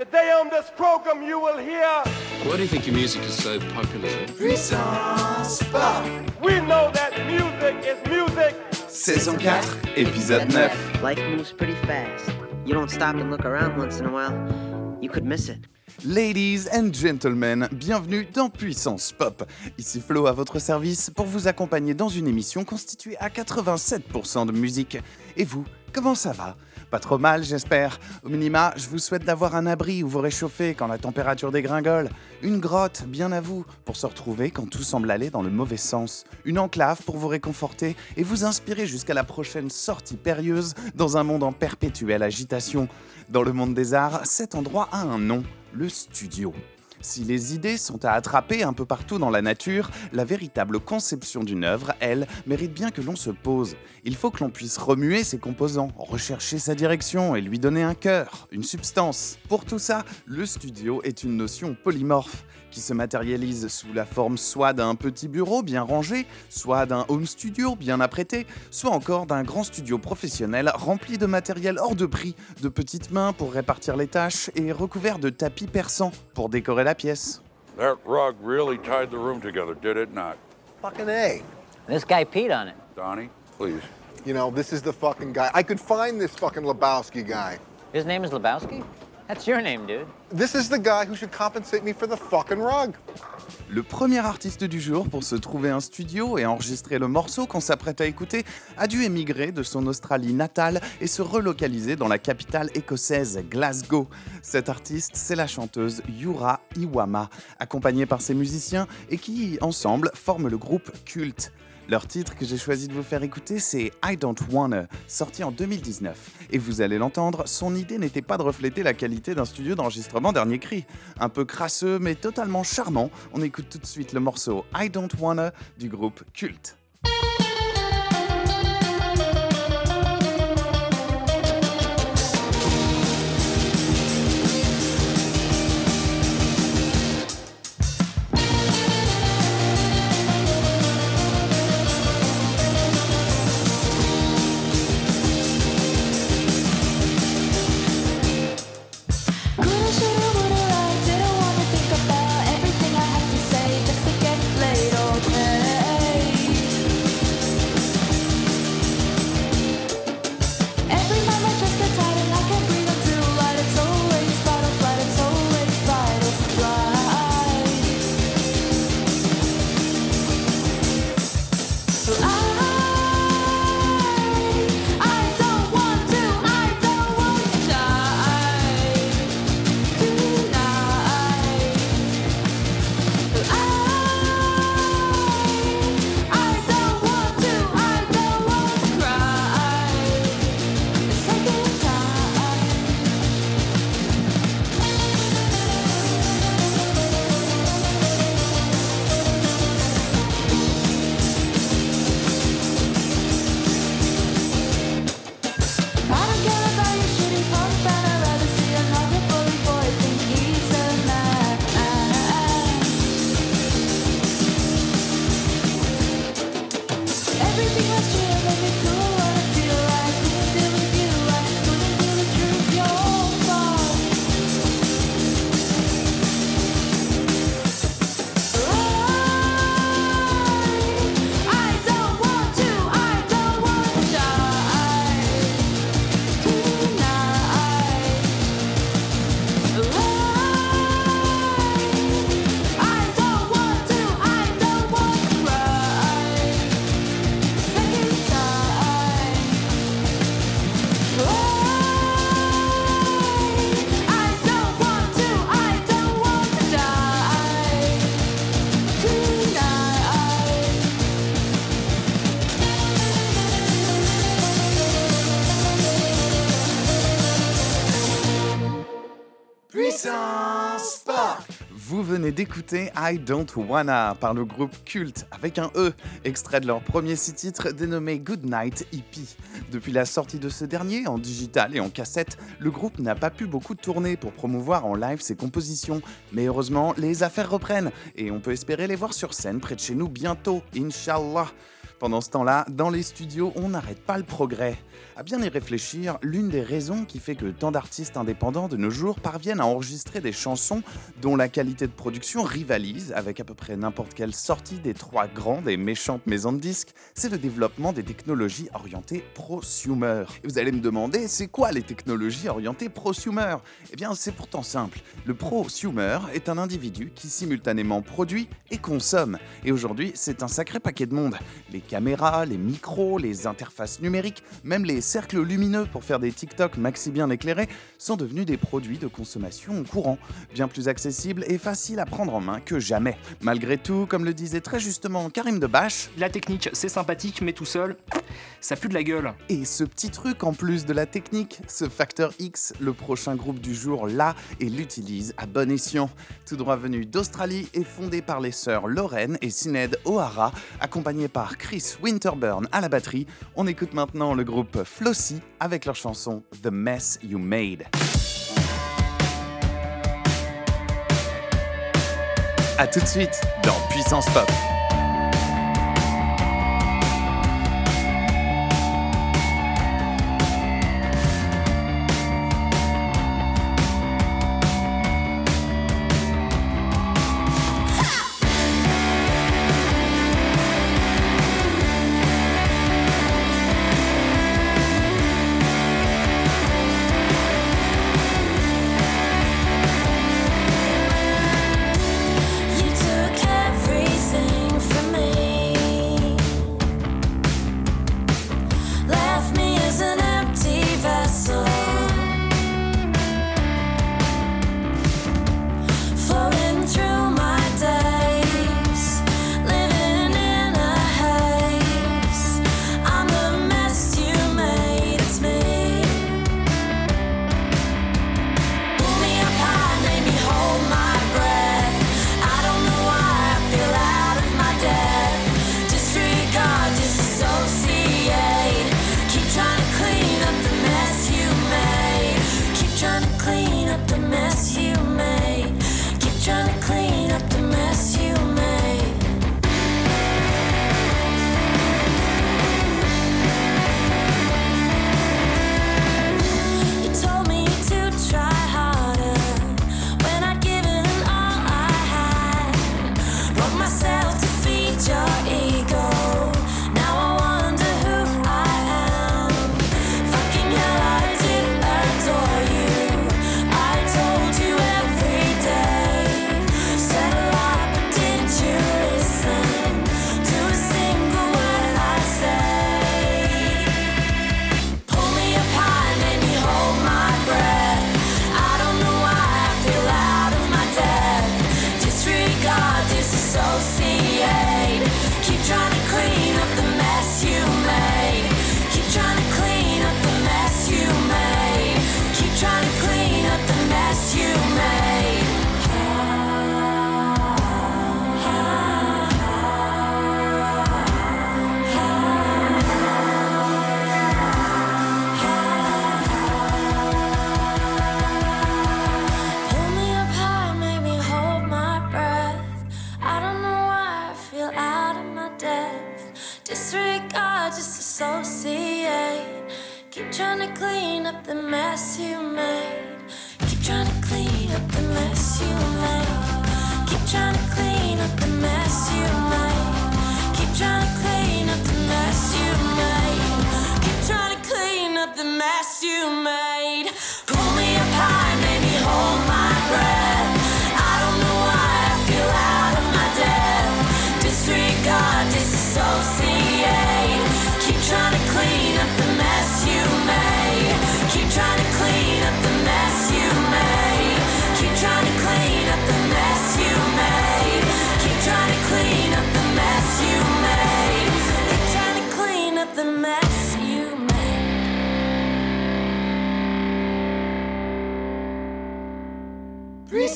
Today on this program you will hear Why do you think your music is so popular? Puissance Pop we know that music is music. Saison 4, épisode 9 Life moves pretty fast. You don't stop and look around once in a while, you could miss it. Ladies and gentlemen, bienvenue dans Puissance Pop. Ici Flo à votre service pour vous accompagner dans une émission constituée à 87% de musique. Et vous, comment ça va? Pas trop mal, j'espère. Au minima, je vous souhaite d'avoir un abri où vous réchauffer quand la température dégringole. Une grotte, bien à vous, pour se retrouver quand tout semble aller dans le mauvais sens. Une enclave pour vous réconforter et vous inspirer jusqu'à la prochaine sortie périlleuse dans un monde en perpétuelle agitation. Dans le monde des arts, cet endroit a un nom, le studio. Si les idées sont à attraper un peu partout dans la nature, la véritable conception d'une œuvre, elle, mérite bien que l'on se pose. Il faut que l'on puisse remuer ses composants, rechercher sa direction et lui donner un cœur, une substance. Pour tout ça, le studio est une notion polymorphe qui se matérialise sous la forme soit d'un petit bureau bien rangé, soit d'un home studio bien apprêté, soit encore d'un grand studio professionnel rempli de matériel hors de prix, de petites mains pour répartir les tâches et recouvert de tapis persans pour décorer la pièce. That rug really tied the room together, did it not? Fucking A. This guy peed on it. Donnie, please. You know, this is the fucking guy. I could find this fucking Lebowski guy. His name is Lebowski? That's your name, dude. This is the guy who should compensate me for the fucking rug. Le premier artiste du jour pour se trouver un studio et enregistrer le morceau qu'on s'apprête à écouter a dû émigrer de son Australie natale et se relocaliser dans la capitale écossaise, Glasgow. Cet artiste, c'est la chanteuse Yura Iwama, accompagnée par ses musiciens et qui, ensemble, forment le groupe Cult. Leur titre que j'ai choisi de vous faire écouter, c'est I Don't Wanna, sorti en 2019. Et vous allez l'entendre, son idée n'était pas de refléter la qualité d'un studio d'enregistrement dernier cri. Un peu crasseux, mais totalement charmant, on écoute tout de suite le morceau I Don't Wanna du groupe Cult. was just d'écouter I Don't Wanna par le groupe Cult avec un E, extrait de leur premier six titres dénommé Goodnight EP. Depuis la sortie de ce dernier, en digital et en cassette, le groupe n'a pas pu beaucoup tourner pour promouvoir en live ses compositions. Mais heureusement, les affaires reprennent et on peut espérer les voir sur scène près de chez nous bientôt, Inch'Allah. Pendant ce temps-là, dans les studios, on n'arrête pas le progrès. À bien y réfléchir, l'une des raisons qui fait que tant d'artistes indépendants de nos jours parviennent à enregistrer des chansons dont la qualité de production rivalise avec à peu près n'importe quelle sortie des trois grandes et méchantes maisons de disques, c'est le développement des technologies orientées prosumer. Et vous allez me demander, c'est quoi les technologies orientées prosumer? Eh bien, c'est pourtant simple. Le prosumer est un individu qui simultanément produit et consomme. Et aujourd'hui, c'est un sacré paquet de monde. Caméras, les micros, les interfaces numériques, même les cercles lumineux pour faire des TikTok maxi bien éclairés sont devenus des produits de consommation courant, bien plus accessibles et faciles à prendre en main que jamais. Malgré tout, comme le disait très justement Karim Debache, La technique, c'est sympathique, mais tout seul, ça pue de la gueule. et ce petit truc en plus de la technique, ce facteur X, le prochain groupe du jour l'a et l'utilise à bon escient. Tout droit venu d'Australie et fondé par les sœurs Lorraine et Sinead O'Hara, accompagné par Chris Winterburn à la batterie, on écoute maintenant le groupe Flossie avec leur chanson The Mess You Made. A tout de suite dans Puissance Pop.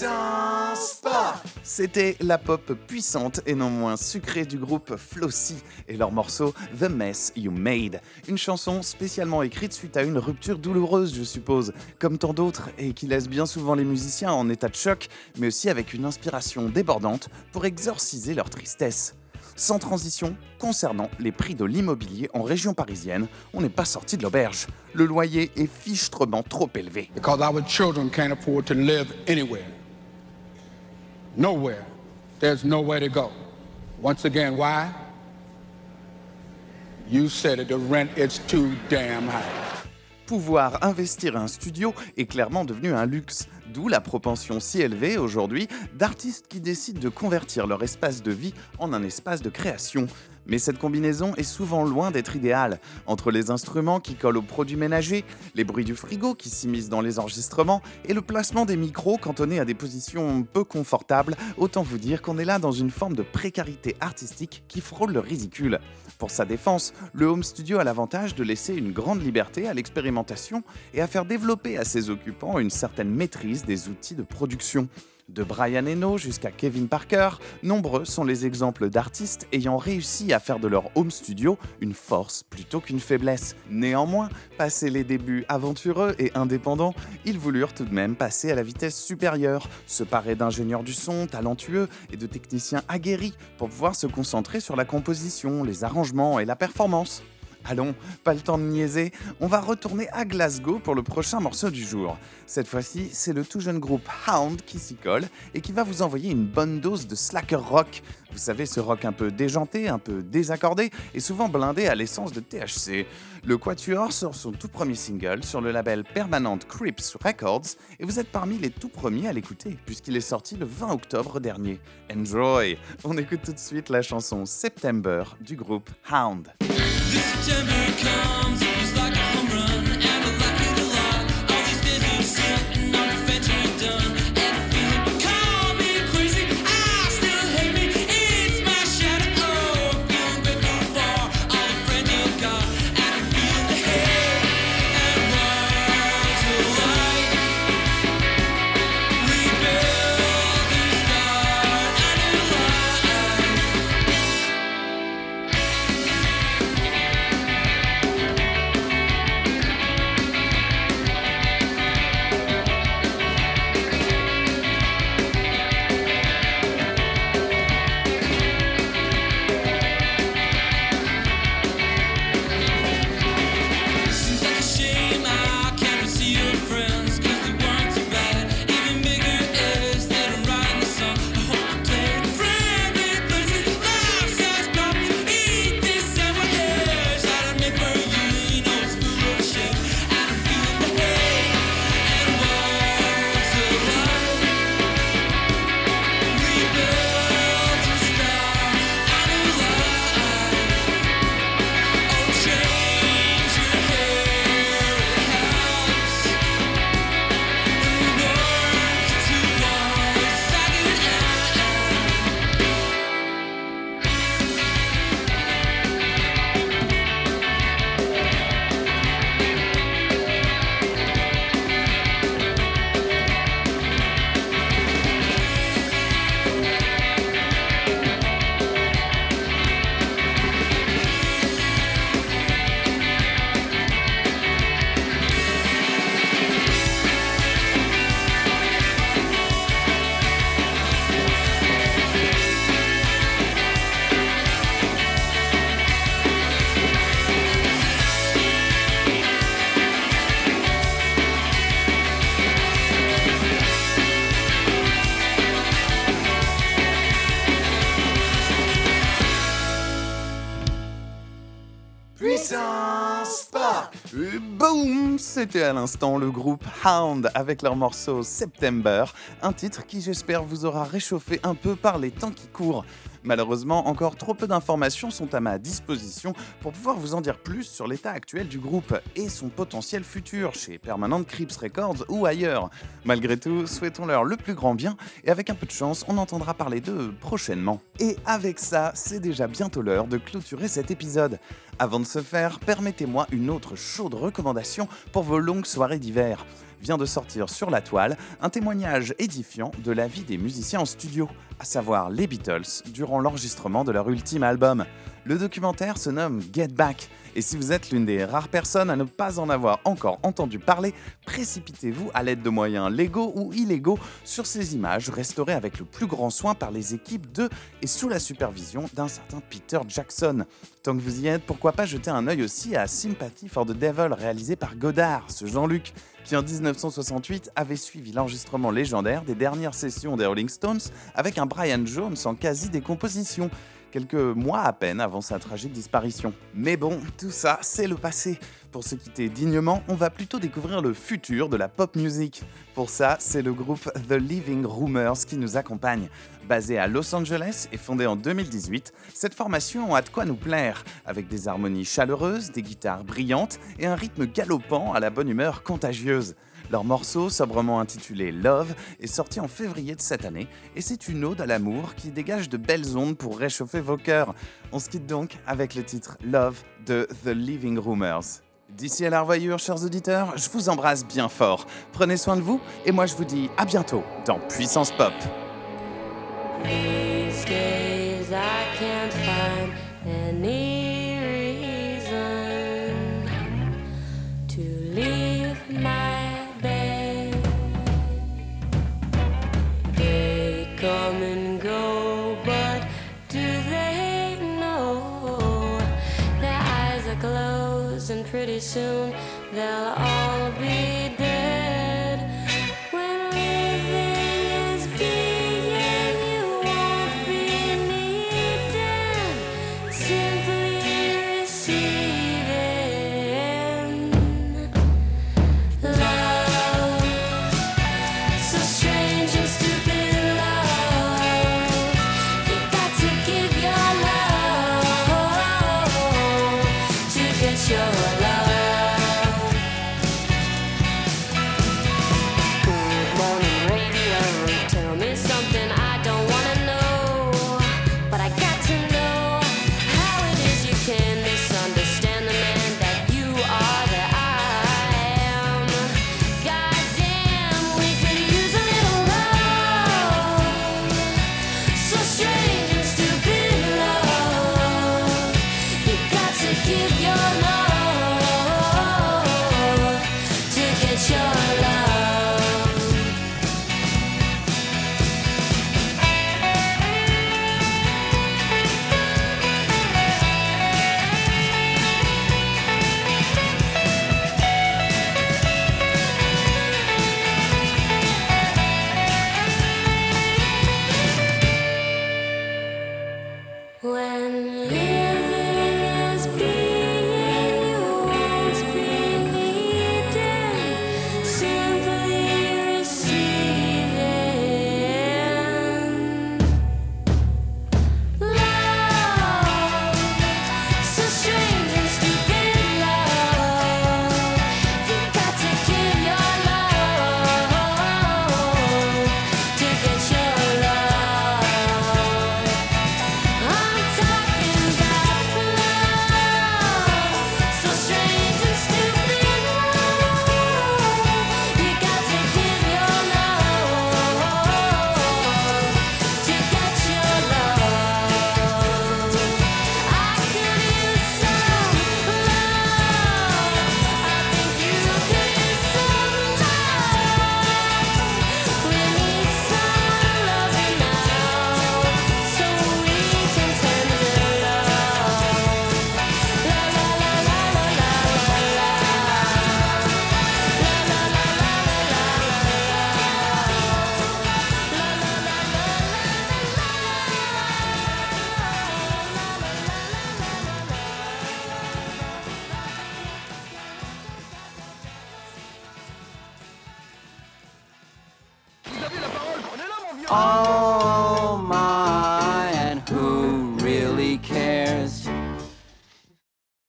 Puissance Pop C'était la pop puissante et non moins sucrée du groupe Flossie et leur morceau The Mess You Made. Une chanson spécialement écrite suite à une rupture douloureuse, je suppose, comme tant d'autres, et qui laisse bien souvent les musiciens en état de choc, mais aussi avec une inspiration débordante pour exorciser leur tristesse. Sans transition, concernant les prix de l'immobilier en région parisienne, on n'est pas sorti de l'auberge. Le loyer est fichtrement trop élevé. Because our children can't afford to live anywhere. Nowhere. There's nowhere to go. Once again, why? You said it, the rent is too damn high. Pouvoir investir un studio est clairement devenu un luxe, d'où la propension si élevée aujourd'hui d'artistes qui décident de convertir leur espace de vie en un espace de création. Mais cette combinaison est souvent loin d'être idéale. Entre les instruments qui collent aux produits ménagers, les bruits du frigo qui s'immiscent dans les enregistrements et le placement des micros cantonnés à des positions peu confortables, autant vous dire qu'on est là dans une forme de précarité artistique qui frôle le ridicule. Pour sa défense, le home studio a l'avantage de laisser une grande liberté à l'expérimentation et à faire développer à ses occupants une certaine maîtrise des outils de production. De Brian Eno jusqu'à Kevin Parker, nombreux sont les exemples d'artistes ayant réussi à faire de leur home studio une force plutôt qu'une faiblesse. Néanmoins, passés les débuts aventureux et indépendants, ils voulurent tout de même passer à la vitesse supérieure, se parer d'ingénieurs du son talentueux et de techniciens aguerris pour pouvoir se concentrer sur la composition, les arrangements et la performance. Allons, pas le temps de niaiser, on va retourner à Glasgow pour le prochain morceau du jour. Cette fois-ci, c'est le tout jeune groupe Hound qui s'y colle et qui va vous envoyer une bonne dose de slacker rock. Vous savez, ce rock un peu déjanté, un peu désaccordé et souvent blindé à l'essence de THC. Le Quatuor sort son tout premier single sur le label Permanent Crips Records et vous êtes parmi les tout premiers à l'écouter puisqu'il est sorti le 20 octobre dernier. Enjoy On écoute tout de suite la chanson September du groupe Hound. Puissance Pop Et Boum C'était à l'instant le groupe Hound avec leur morceau September, un titre qui j'espère vous aura réchauffé un peu par les temps qui courent. Malheureusement, encore trop peu d'informations sont à ma disposition pour pouvoir vous en dire plus sur l'état actuel du groupe et son potentiel futur chez Permanent Crips Records ou ailleurs. Malgré tout, souhaitons-leur le plus grand bien et avec un peu de chance, on entendra parler d'eux prochainement. Et avec ça, c'est déjà bientôt l'heure de clôturer cet épisode. Avant de se faire, permettez-moi une autre chaude recommandation pour vos longues soirées d'hiver. Vient de sortir sur la toile un témoignage édifiant de la vie des musiciens en studio, à savoir les Beatles, durant l'enregistrement de leur ultime album. Le documentaire se nomme Get Back, et si vous êtes l'une des rares personnes à ne pas en avoir encore entendu parler, précipitez-vous à l'aide de moyens légaux ou illégaux sur ces images restaurées avec le plus grand soin par les équipes de et sous la supervision d'un certain Peter Jackson. Tant que vous y êtes, pourquoi pas jeter un œil aussi à Sympathy for the Devil réalisé par Godard, ce Jean-Luc, qui en 1968 avait suivi l'enregistrement légendaire des dernières sessions des Rolling Stones avec un Brian Jones en quasi-décomposition quelques mois à peine avant sa tragique disparition. Mais bon, tout ça, c'est le passé. Pour se quitter dignement, on va plutôt découvrir le futur de la pop music. Pour ça, c'est le groupe The Living Rumors qui nous accompagne. Basé à Los Angeles et fondé en 2018, cette formation a de quoi nous plaire, avec des harmonies chaleureuses, des guitares brillantes et un rythme galopant à la bonne humeur contagieuse. Leur morceau, sobrement intitulé Love, est sorti en février de cette année et c'est une ode à l'amour qui dégage de belles ondes pour réchauffer vos cœurs. On se quitte donc avec le titre Love de The Living Rumors. D'ici à la revoyure, chers auditeurs, je vous embrasse bien fort. Prenez soin de vous et moi je vous dis à bientôt dans Puissance Pop. And pretty soon they'll all be dead.